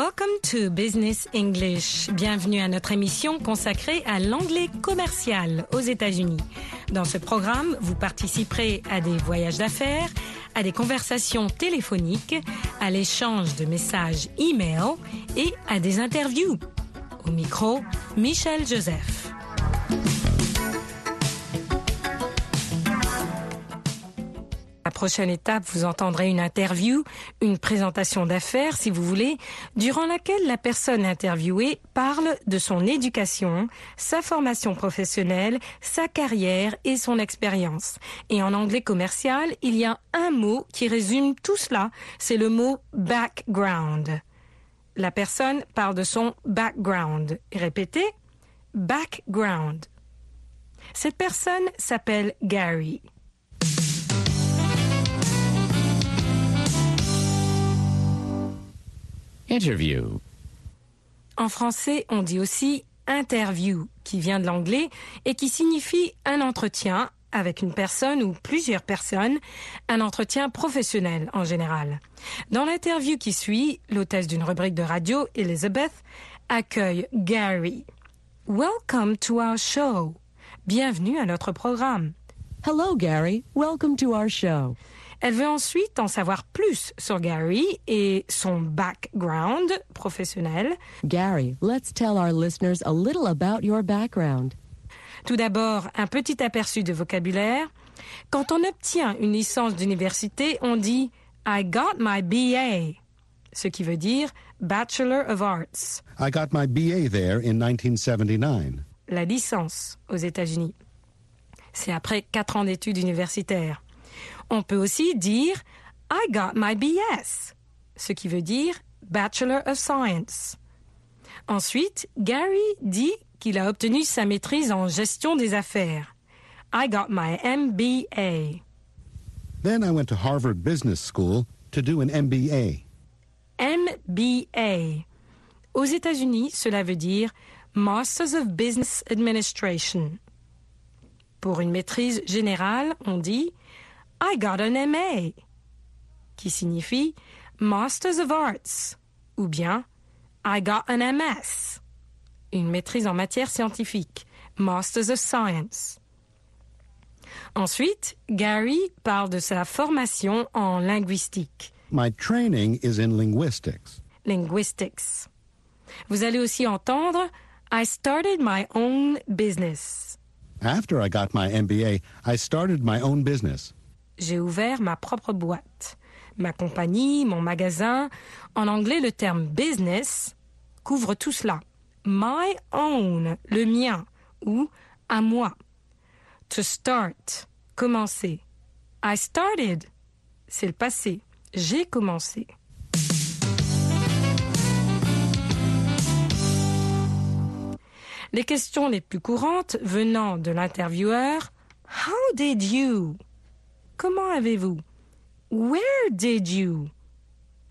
Welcome to Business English. Bienvenue à notre émission consacrée à l'anglais commercial aux États-Unis. Dans ce programme, vous participerez à des voyages d'affaires, à des conversations téléphoniques, à l'échange de messages e-mail et à des interviews. Au micro, Michel Joseph. Prochaine étape, vous entendrez une interview, une présentation d'affaires, si vous voulez, durant laquelle la personne interviewée parle de son éducation, sa formation professionnelle, sa carrière et son expérience. Et en anglais commercial, il y a un mot qui résume tout cela, c'est le mot background. La personne parle de son background. Répétez, background. Cette personne s'appelle Gary. Interview. En français, on dit aussi interview, qui vient de l'anglais et qui signifie un entretien avec une personne ou plusieurs personnes, un entretien professionnel en général. Dans l'interview qui suit, l'hôtesse d'une rubrique de radio, Elizabeth, accueille Gary. Welcome to our show. Bienvenue à notre programme. Hello, Gary. Welcome to our show. Elle veut ensuite en savoir plus sur Gary et son background professionnel. Gary, let's tell our listeners a little about your background. Tout d'abord, un petit aperçu de vocabulaire. Quand on obtient une licence d'université, on dit I got my BA, ce qui veut dire Bachelor of Arts, I got my BA there in 1979. la licence aux États-Unis. C'est après quatre ans d'études universitaires. On peut aussi dire I got my BS, ce qui veut dire Bachelor of Science. Ensuite, Gary dit qu'il a obtenu sa maîtrise en gestion des affaires. I got my MBA. Then I went to Harvard Business School to do an MBA. MBA. Aux États-Unis, cela veut dire Masters of Business Administration. Pour une maîtrise générale, on dit I got an MA, qui signifie Masters of Arts, ou bien I got an MS, une maîtrise en matière scientifique, Masters of Science. Ensuite, Gary parle de sa formation en linguistique. My training is in linguistics. linguistics. Vous allez aussi entendre I started my own business. After I got my MBA, I started my own business. J'ai ouvert ma propre boîte. Ma compagnie, mon magasin. En anglais, le terme business couvre tout cela. My own, le mien, ou à moi. To start, commencer. I started, c'est le passé. J'ai commencé. Les questions les plus courantes venant de l'intervieweur How did you? Comment avez-vous? Where did you?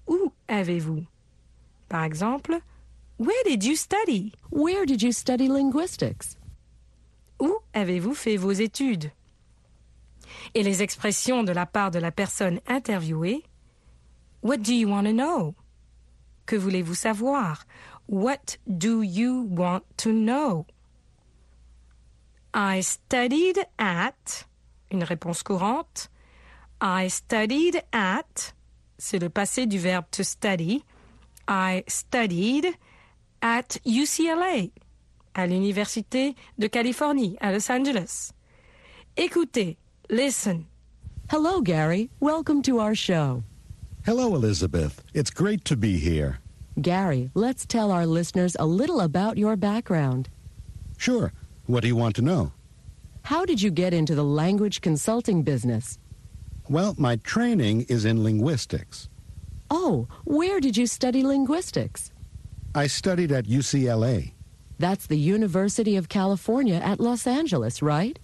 Où avez-vous? Par exemple, Where did you study? Where did you study linguistics? Où avez-vous fait vos études? Et les expressions de la part de la personne interviewée? What do you want to know? Que voulez-vous savoir? What do you want to know? I studied at une réponse courante. I studied at c'est le passé du verbe to study. I studied at UCLA à l'université de Californie à Los Angeles. Écoutez, listen. Hello, Gary. Welcome to our show. Hello, Elizabeth. It's great to be here. Gary, let's tell our listeners a little about your background. Sure. What do you want to know? How did you get into the language consulting business? Well, my training is in linguistics. Oh, where did you study linguistics? I studied at UCLA. That's the University of California at Los Angeles, right?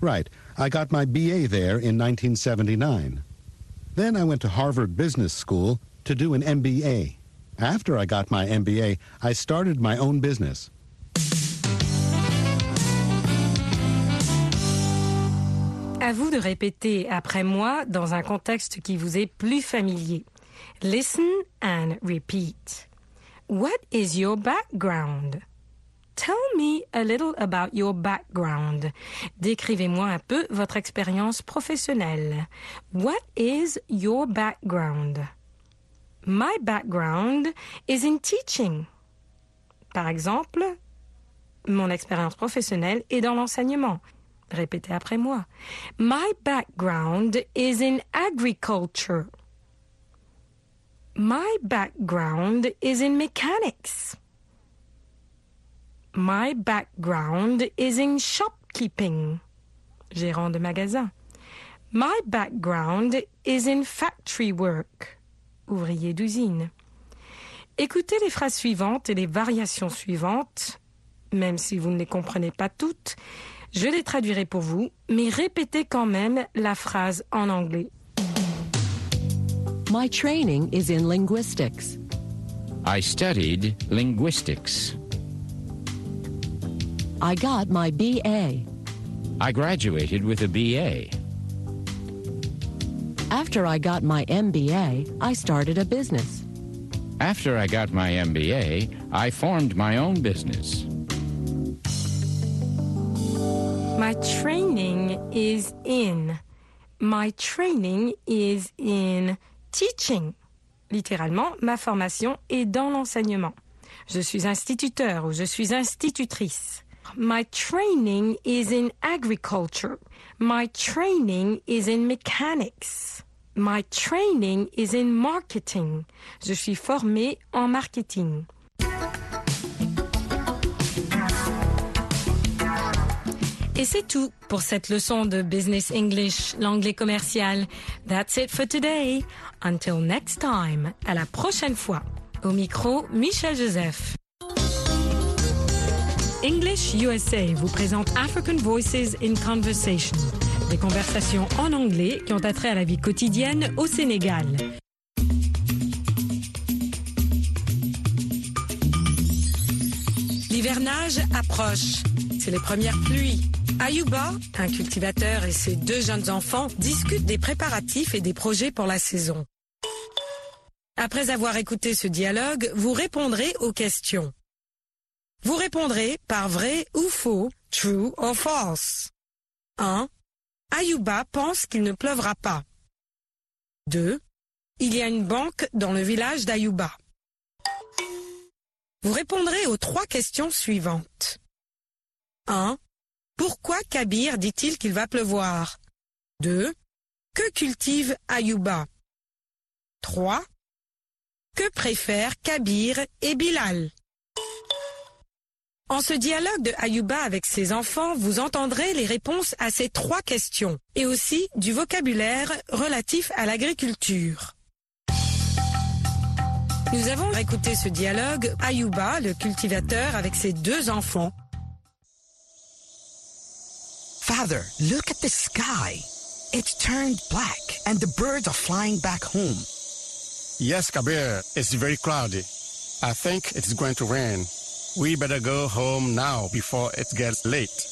Right. I got my BA there in 1979. Then I went to Harvard Business School to do an MBA. After I got my MBA, I started my own business. À vous de répéter après moi dans un contexte qui vous est plus familier. Listen and repeat. What is your background? Tell me a little about your background. Décrivez-moi un peu votre expérience professionnelle. What is your background? My background is in teaching. Par exemple, mon expérience professionnelle est dans l'enseignement. Répétez après moi. My background is in agriculture. My background is in mechanics. My background is in shopkeeping. Gérant de magasin. My background is in factory work. Ouvrier d'usine. Écoutez les phrases suivantes et les variations suivantes, même si vous ne les comprenez pas toutes. Je les traduirai pour vous, mais répétez quand même la phrase en anglais. My training is in linguistics. I studied linguistics. I got my BA. I graduated with a BA. After I got my MBA, I started a business. After I got my MBA, I formed my own business. My training is in. My training is in teaching. Littéralement, ma formation est dans l'enseignement. Je suis instituteur ou je suis institutrice. My training is in agriculture. My training is in mechanics. My training is in marketing. Je suis formé en marketing. Et c'est tout pour cette leçon de Business English, l'anglais commercial. That's it for today. Until next time. À la prochaine fois. Au micro, Michel Joseph. English USA vous présente African Voices in Conversation. Des conversations en anglais qui ont attrait à la vie quotidienne au Sénégal. L'hivernage approche. C'est les premières pluies. Ayuba, un cultivateur et ses deux jeunes enfants discutent des préparatifs et des projets pour la saison. Après avoir écouté ce dialogue, vous répondrez aux questions. Vous répondrez par vrai ou faux, true or false. 1. Ayuba pense qu'il ne pleuvra pas. 2. Il y a une banque dans le village d'Ayuba. Vous répondrez aux trois questions suivantes. 1. Pourquoi Kabir dit-il qu'il va pleuvoir? 2. Que cultive Ayuba 3. Que préfèrent Kabir et Bilal? En ce dialogue de Ayuba avec ses enfants, vous entendrez les réponses à ces trois questions et aussi du vocabulaire relatif à l'agriculture. Nous avons écouté ce dialogue Ayuba, le cultivateur, avec ses deux enfants. Father, look at the sky. It's turned black and the birds are flying back home. Yes, Kabir, it's very cloudy. I think it's going to rain. We better go home now before it gets late.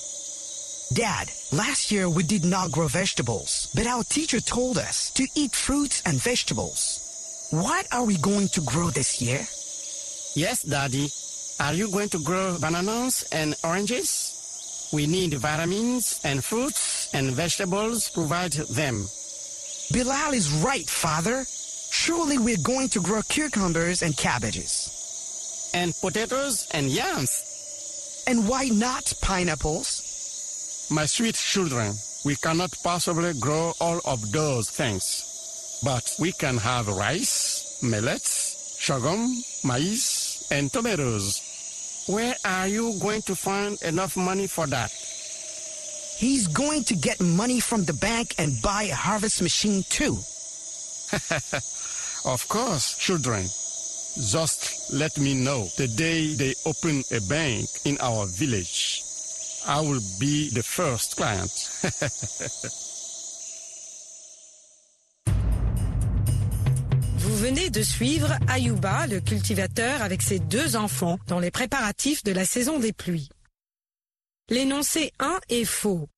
Dad, last year we did not grow vegetables, but our teacher told us to eat fruits and vegetables. What are we going to grow this year? Yes, Daddy. Are you going to grow bananas and oranges? We need vitamins and fruits and vegetables provide them. Bilal is right, Father. Surely we're going to grow cucumbers and cabbages. And potatoes and yams. And why not pineapples? My sweet children, we cannot possibly grow all of those things. But we can have rice, millets, sorghum, maize, and tomatoes. Where are you going to find enough money for that? He's going to get money from the bank and buy a harvest machine too. Of course, children. Just let me know the day they open a bank in our village. I will be the first client. venez de suivre Ayuba, le cultivateur, avec ses deux enfants dans les préparatifs de la saison des pluies. L'énoncé 1 est faux.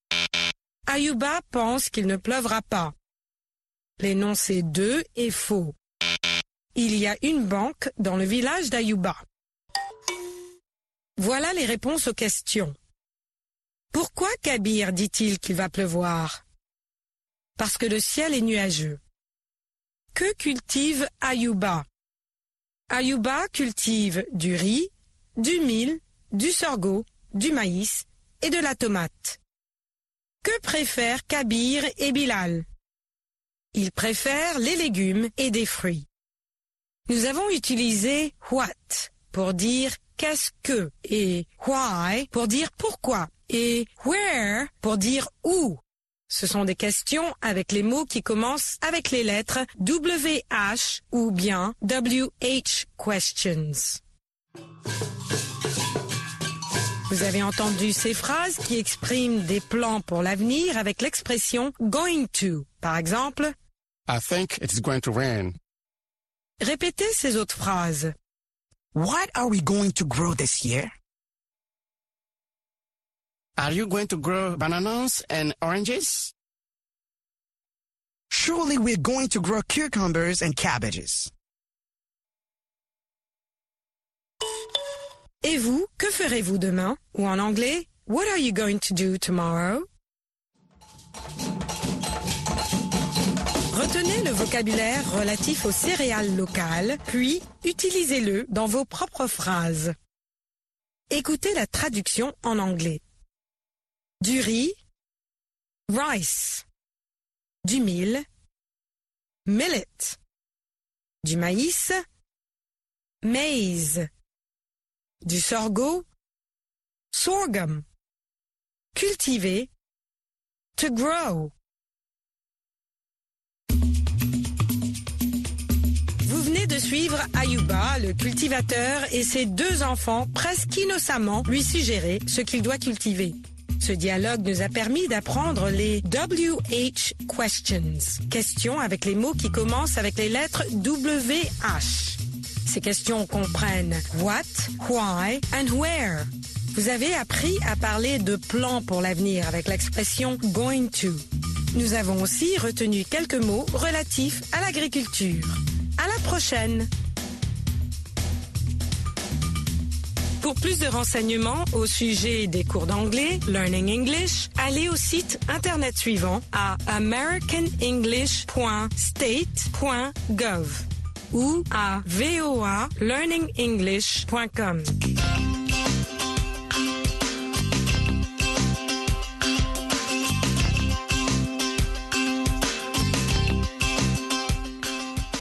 Ayuba pense qu'il ne pleuvra pas. L'énoncé 2 est faux. il y a une banque dans le village d'Ayuba. Voilà les réponses aux questions. Pourquoi Kabir dit-il qu'il va pleuvoir? Parce que le ciel est nuageux. Que cultive Ayuba Ayuba cultive du riz, du mil, du sorgho, du maïs et de la tomate. Que préfèrent Kabir et Bilal? Ils préfèrent les légumes et des fruits. Nous avons utilisé what pour dire qu'est-ce que et why pour dire pourquoi et where pour dire où. Ce sont des questions avec les mots qui commencent avec les lettres WH ou bien WH questions. Vous avez entendu ces phrases qui expriment des plans pour l'avenir avec l'expression going to. Par exemple, I think it's going to rain. répétez ces autres phrases. What are we going to grow this year? Are you going to grow bananas and oranges? Surely we're going to grow cucumbers and cabbages. Et vous, que ferez-vous demain? Ou en anglais, What are you going to do tomorrow? Retenez le vocabulaire relatif aux céréales locales, puis utilisez-le dans vos propres phrases. Écoutez la traduction en anglais. Du riz, rice. Du mil, millet. Du maïs, maize. Du sorgho, sorghum. Cultiver, to grow. Vous venez de suivre Ayuba, le cultivateur, et ses deux enfants presque innocemment lui suggérer ce qu'il doit cultiver. Ce dialogue nous a permis d'apprendre les WH questions, questions avec les mots qui commencent avec les lettres WH. Ces questions comprennent what, why and where. Vous avez appris à parler de plans pour l'avenir avec l'expression going to. Nous avons aussi retenu quelques mots relatifs à l'agriculture. À la prochaine! Pour plus de renseignements au sujet des cours d'anglais, Learning English, allez au site internet suivant à americanenglish.state.gov ou à voalearningenglish.com.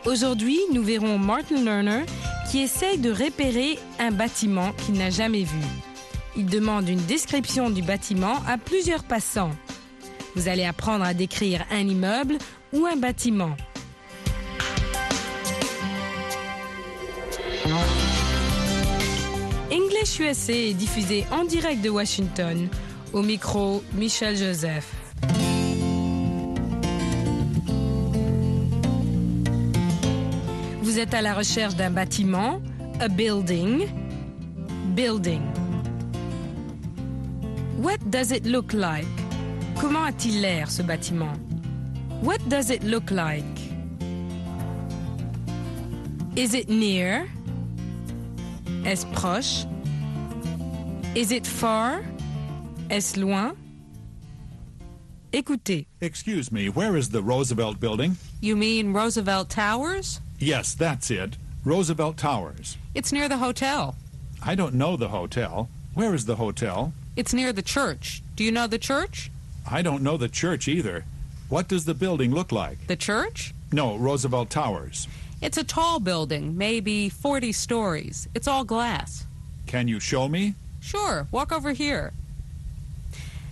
Aujourd'hui, nous verrons Martin Lerner qui essaye de repérer un bâtiment qu'il n'a jamais vu. Il demande une description du bâtiment à plusieurs passants. Vous allez apprendre à décrire un immeuble ou un bâtiment. English USA est diffusé en direct de Washington. Au micro, Michel Joseph. Vous êtes à la recherche d'un bâtiment, a building, building. What does it look like? Comment a-t-il l'air ce bâtiment? What does it look like? Is it near? Est-ce proche? Is it far? Est-ce loin? Écoutez. Excuse me, where is the Roosevelt building? You mean Roosevelt Towers? Yes, that's it. Roosevelt Towers. It's near the hotel. I don't know the hotel. Where is the hotel? It's near the church. Do you know the church? I don't know the church either. What does the building look like? The church? No, Roosevelt Towers. It's a tall building, maybe 40 stories. It's all glass. Can you show me? Sure, walk over here.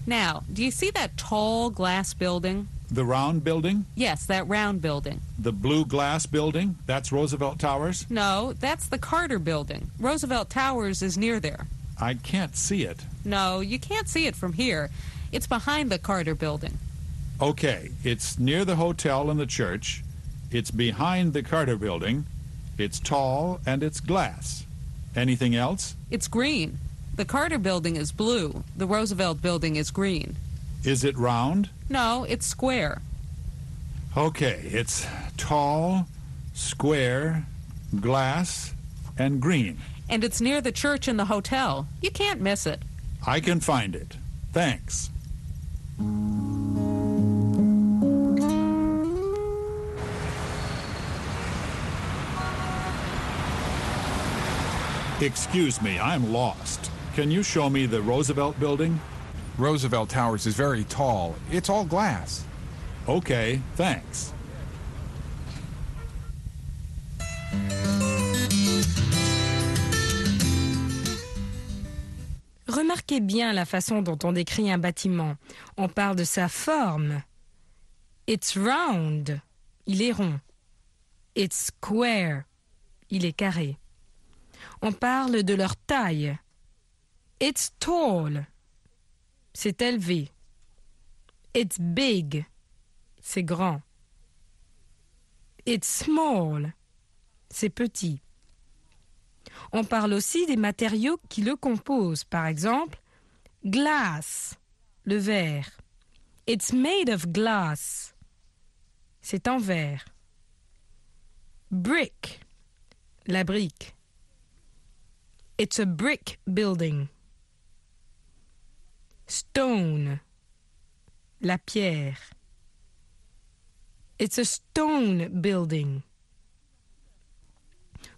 Now, do you see that tall glass building? The round building? Yes, that round building. The blue glass building? That's Roosevelt Towers? No, that's the Carter building. Roosevelt Towers is near there. I can't see it. No, you can't see it from here. It's behind the Carter building. Okay, it's near the hotel and the church. It's behind the Carter building. It's tall and it's glass. Anything else? It's green. The Carter building is blue. The Roosevelt building is green. Is it round? No, it's square. Okay, it's tall, square, glass, and green. And it's near the church and the hotel. You can't miss it. I can find it. Thanks. Excuse me, I'm lost. Can you show me the Roosevelt building? Roosevelt Towers is very tall. It's all glass. Okay, thanks. Remarquez bien la façon dont on décrit un bâtiment. On parle de sa forme. It's round. Il est rond. It's square. Il est carré. On parle de leur taille. It's tall. C'est élevé. It's big. C'est grand. It's small. C'est petit. On parle aussi des matériaux qui le composent. Par exemple, glass, le verre. It's made of glass. C'est en verre. Brick, la brique. It's a brick building. Stone, la pierre. It's a stone building.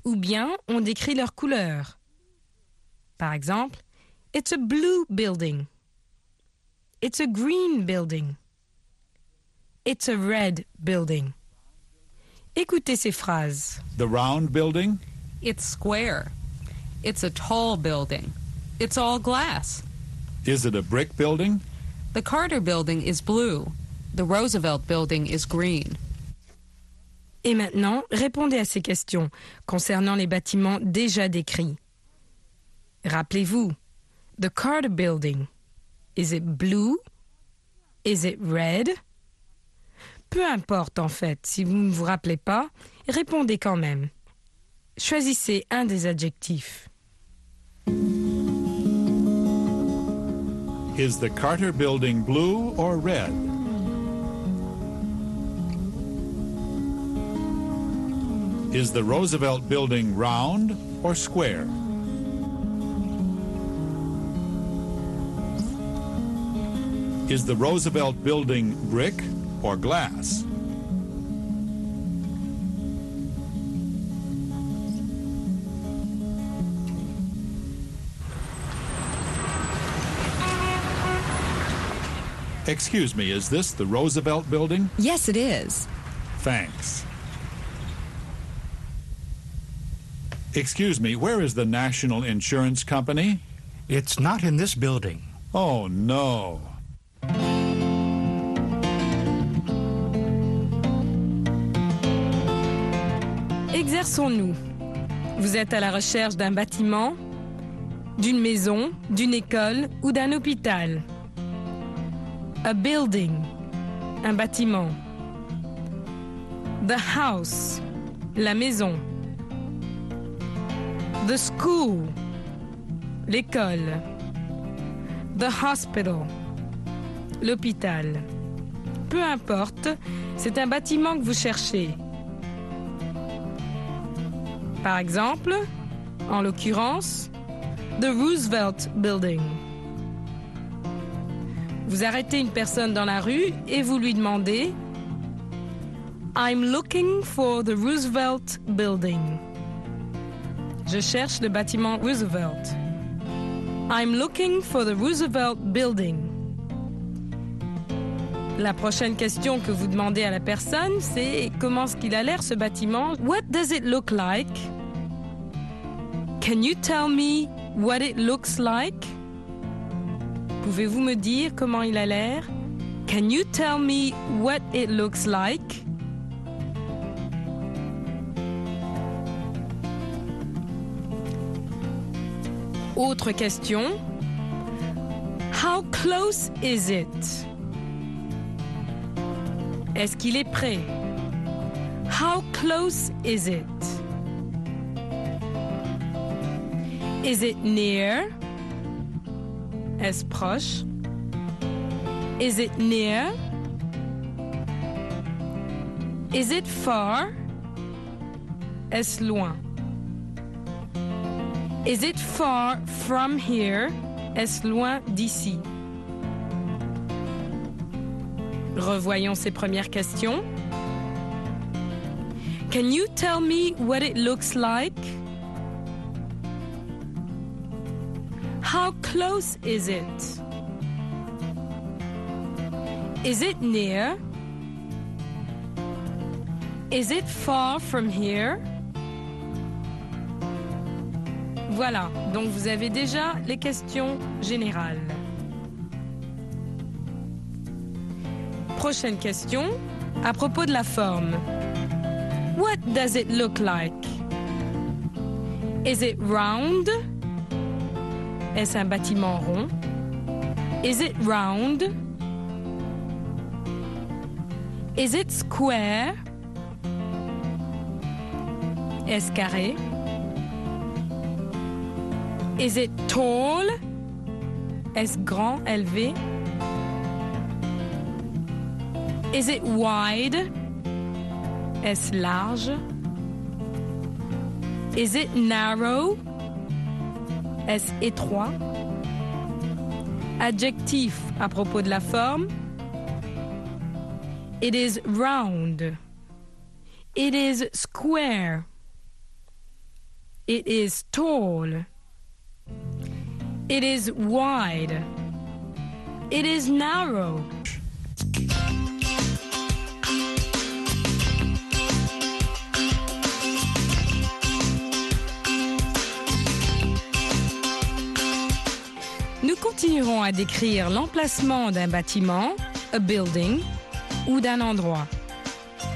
Ou bien on décrit leur couleur. Par exemple, It's a blue building. It's a green building. It's a red building. Écoutez ces phrases. The round building? It's square. It's a tall building. It's all glass. Is it a brick building? The Carter building is blue. The Roosevelt building is green. Et maintenant, répondez à ces questions concernant les bâtiments déjà décrits. Rappelez-vous, the Carter Building, is it blue? Is it red? Peu importe en fait, si vous ne vous rappelez pas, répondez quand même. Choisissez un des adjectifs. Is the Carter building blue or red? Is the Roosevelt building round or square? Is the Roosevelt building brick or glass? Excuse me, is this the Roosevelt building? Yes, it is. Thanks. Excuse me, where is the National Insurance Company? It's not in this building. Oh, no. Exerçons-nous. Vous êtes à la recherche d'un bâtiment, d'une maison, d'une école ou d'un hôpital. A building, un bâtiment. The house, la maison. The school, l'école. The hospital, l'hôpital. Peu importe, c'est un bâtiment que vous cherchez. Par exemple, en l'occurrence, The Roosevelt Building. Vous arrêtez une personne dans la rue et vous lui demandez I'm looking for the Roosevelt Building. Je cherche le bâtiment Roosevelt. I'm looking for the Roosevelt Building. La prochaine question que vous demandez à la personne, c'est comment est-ce qu'il a l'air ce bâtiment? What does it look like? Can you tell me what it looks like? Pouvez-vous me dire comment il a l'air? Can you tell me what it looks like? Autre question. How close is it? Est-ce qu'il est prêt? How close is it? Is it near? Est-ce proche? Is it near? Is it far? Est-ce loin? Is it far from here? Est-ce loin d'ici? Revoyons ces premières questions. Can you tell me what it looks like? Close is it? Is it near? Is it far from here? Voilà, donc vous avez déjà les questions générales. Prochaine question, à propos de la forme. What does it look like? Is it round? Est-ce un bâtiment rond? Is it round? Is it square? Est-ce carré? Is it tall? Est-ce grand, élevé? Is it wide? Est-ce large? Is it narrow? Est-ce étroit? Adjectif à propos de la forme. It is round. It is square. It is tall. It is wide. It is narrow. Continuerons à décrire l'emplacement d'un bâtiment, a building, ou d'un endroit.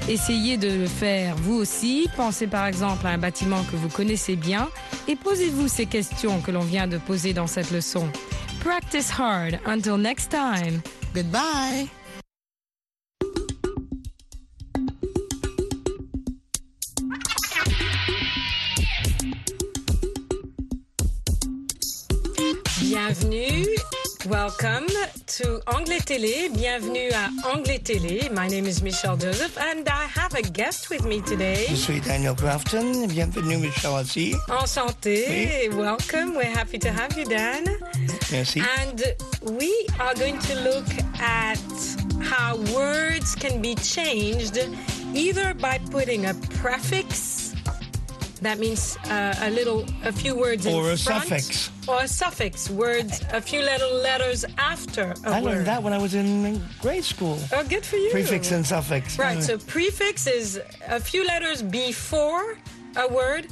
Essayez de le faire vous aussi. Pensez par exemple à un bâtiment que vous connaissez bien et posez-vous ces questions que l'on vient de poser dans cette leçon. Practice hard. Until next time. Goodbye. Welcome to Anglais Télé. Bienvenue à Anglais Télé. My name is Michelle Joseph and I have a guest with me today. Je suis Daniel Grafton. Bienvenue, Michelle aussi. Enchanté. Welcome. We're happy to have you, Dan. Merci. And we are going to look at how words can be changed either by putting a prefix that means uh, a little, a few words in Or a front, suffix. or a suffix, words, a few little letters after a I word. I learned that when I was in grade school. Oh, good for you. Prefix and suffix. Right. So prefix is a few letters before a word,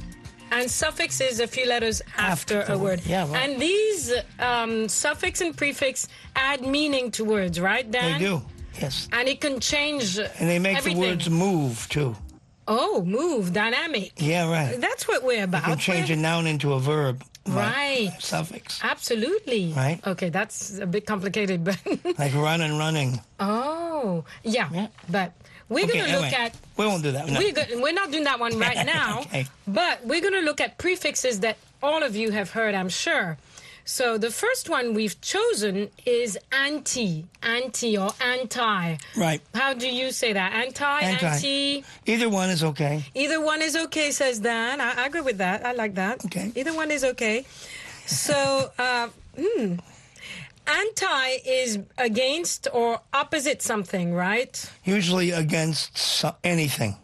and suffix is a few letters after, After a word. Yeah, right. And these um, suffix and prefix add meaning to words, right, They do. Yes. And it can change. And they make everything. the words move too. Oh, move, dynamic. Yeah, right. That's what we're You about. can change a noun into a verb. by Right. Suffix. Absolutely. Right. Okay, that's a bit complicated, but Like run and running. oh, yeah. Yeah. But we're Okay, going to look anyway, at We won't do that. No. We're, go- we're not doing that one right now, Okay. but we're going to look at prefixes that all of you have heard, I'm sure. So the first one we've chosen is anti, anti or anti. Right. How do you say that? Anti, Anti. anti. Either one is okay. Either one is okay, says Dan. I, I agree with that. I like that. Okay. Either one is okay. So, uh, hmm. Anti is against or opposite something, right? Usually against so- anything.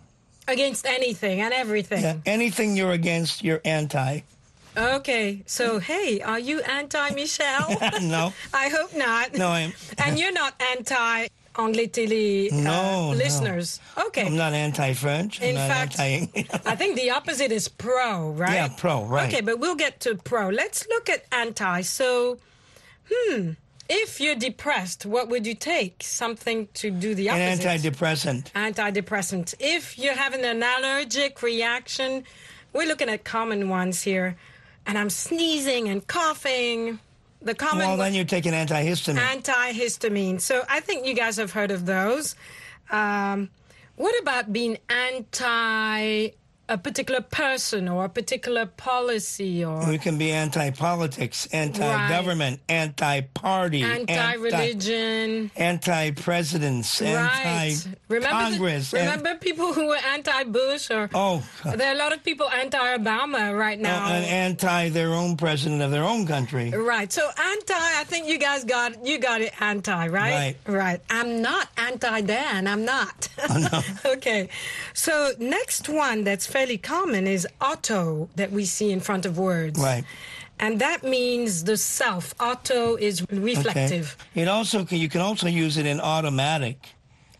Against anything and everything. Yeah. Anything you're against, you're anti. Okay, so hey, are you anti Michelle? no. I hope not. No, I'm. And you're not anti Anglais Télé uh, No, no. listeners. Okay. I'm not anti-French. In not fact. I think the opposite is pro, right? Yeah, pro, right. Okay, but we'll get to pro. Let's look at anti. So, hmm, if you're depressed, what would you take? Something to do the opposite. An opposite. antidepressant. Antidepressant. If you're having an allergic reaction, we're looking at common ones here. And I'm sneezing and coughing. The common Well, then you take an antihistamine. antihistamine. So I think you guys have heard of those. Um, what about being anti a particular person or a particular policy or We can be anti-politics, anti-government, anti-party, anti-religion. anti-presidents, Right. Remember, anti-Congress. and- remember people who were anti-Bush or oh, there are a lot of people anti-Obama right oh, now. and anti their own president of their own country. Right. So anti, I think you guys got you got it anti, right? Right. Right. I'm not anti Dan. I'm not. Oh, okay. So next one that's fairly common is auto that we see in front of words. Right. And that means the self. Auto is reflective. Okay. It also can, you can also use it in automatic,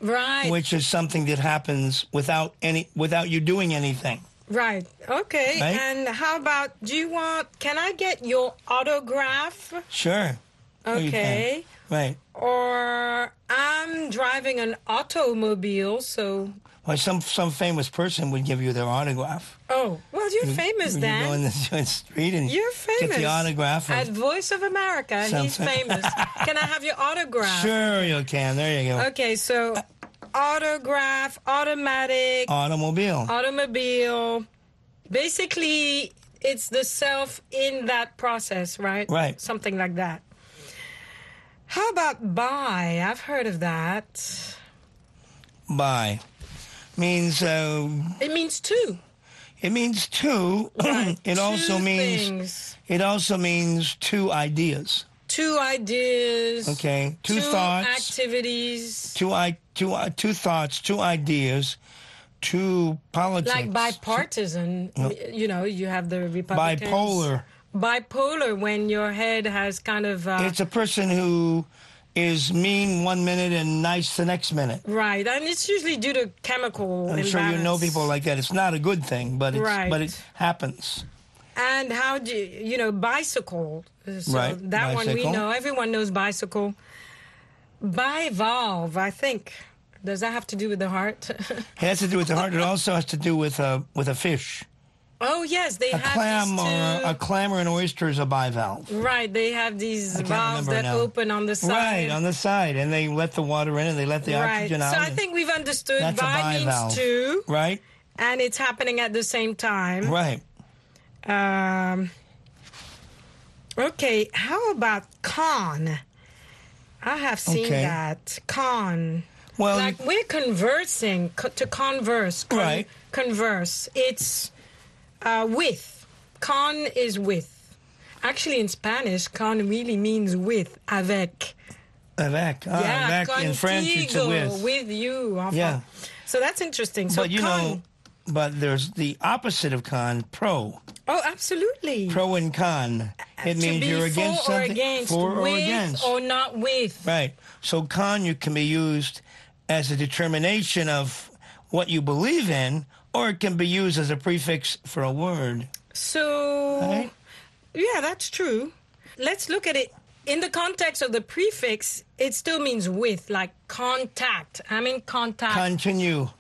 Right. which is something that happens without any without you doing anything. Right. Okay. Right? And how about do you want can I get your autograph? Sure. Okay. Right. Or I'm driving an automobile, so Well, some some famous person would give you their autograph. Oh, well, you're You- famous, you Dan. go in the, in the street and You're famous. get the autograph. At Voice of America, he's famous. Can I have your autograph? Sure, you can. There you go. Okay, so autograph, automatic, Automobile. automobile. Basically, it's the self in that process, right? Right. Something like that. How about buy? I've heard of that. Buy means uh, It means two. it means two. it also means things. it also means two ideas. Two ideas. Okay, two, Two thoughts. activities. two i two uh, two thoughts, two ideas, two politics. like bipartisan. You know, you have the Republicans. Bipolar. Bipolar when your head has kind of uh, It's a person who is mean one minute and nice the next minute. right, and it's usually due to chemical. I'm sure you know people like that. It's not a good thing, but it's, Right. but it happens. And how do you, you know bicycle? So Right, that one we know. Everyone knows bicycle. Bivalve, I think. Does that have to do with the heart? It has to do with the heart. It also has to do with a with a fish. Oh yes, they A have clam these or a, clam or an oyster is a bivalve. Right, they have these valves that now. open on the side. Right on the side, and they let the water in, and they let the right. oxygen out. So I think we've understood That's a bi means two, right, and it's happening at the same time. right. Um, okay, how about con? I have seen Okay. that con. Well, like we're conversing co- to converse. con- Right. Converse. It's uh, with. Con is with. Actually, in Spanish, con really means with, avec. Avec. Ah, yeah, avec in French it's contigo, with. you. enfin. Yeah. So that's interesting. So but you con. know, but there's the opposite of con, pro. oh, absolutely. Pro and con. It to means you're against or something. against, for or with against. or not with. Right. So con you can be used as a determination of what you believe in, or it can be used as a prefix for a word. So, Right. yeah, that's true. Let's look at it in the context of the prefix. It still means with, like contact. I'm in contact Continue.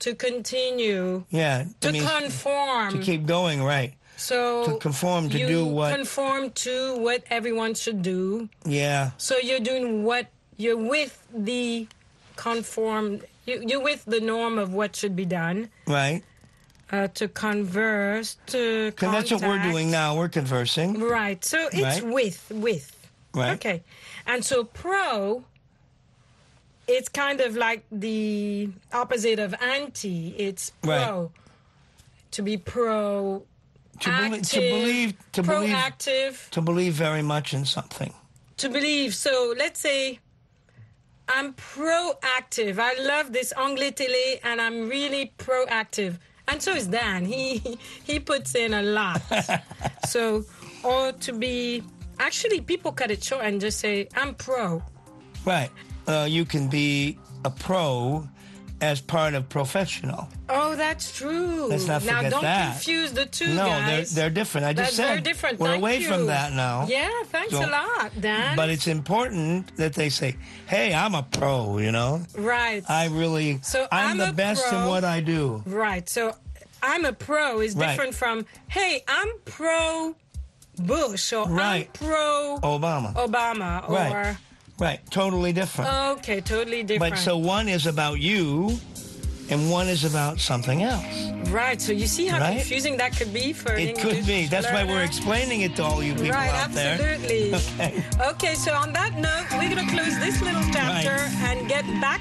to continue, Yeah. to conform. to keep going, right. so to conform, to do what- conform to what everyone should do. Yeah. So you're doing what you're with the conform. You, you're with the norm of what should be done. Right. Uh, to converse, to Because that's what we're doing now. We're conversing. Right. So it's Right. with, with. Right. Okay. And so pro, it's kind of like the opposite of anti. It's pro. Right. To be pro. To, belie- to believe. To believe. proactive. To believe very much in something. To believe. So let's say I'm proactive. I love this anglais télé and I'm really proactive. And so is Dan. He he puts in a lot. so or to be actually people cut it short and just say I'm pro. Right. Uh, you can be a pro as part of professional. Oh, that's true. Let's not forget now don't that. confuse the two no, guys. they're they're different. I just They're said different. we're Thank away you. from that now. Yeah, thanks So- a lot, Dan. But it's important that they say, "Hey, I'm a pro," you know. right. I really So I'm, I'm the best in what I do. Right. So I'm a pro is Right. different from hey, I'm pro Bush or Right. I'm pro Obama. Obama or Right. Right. Totally different. okay, totally different. But so one is about you and one is about something else. Right. So you see how Right? confusing that could be for It could be. That's why we're explaining it to all you people right, out there. absolutely. Okay. okay, so on that note, we're going to close this little chapter and get back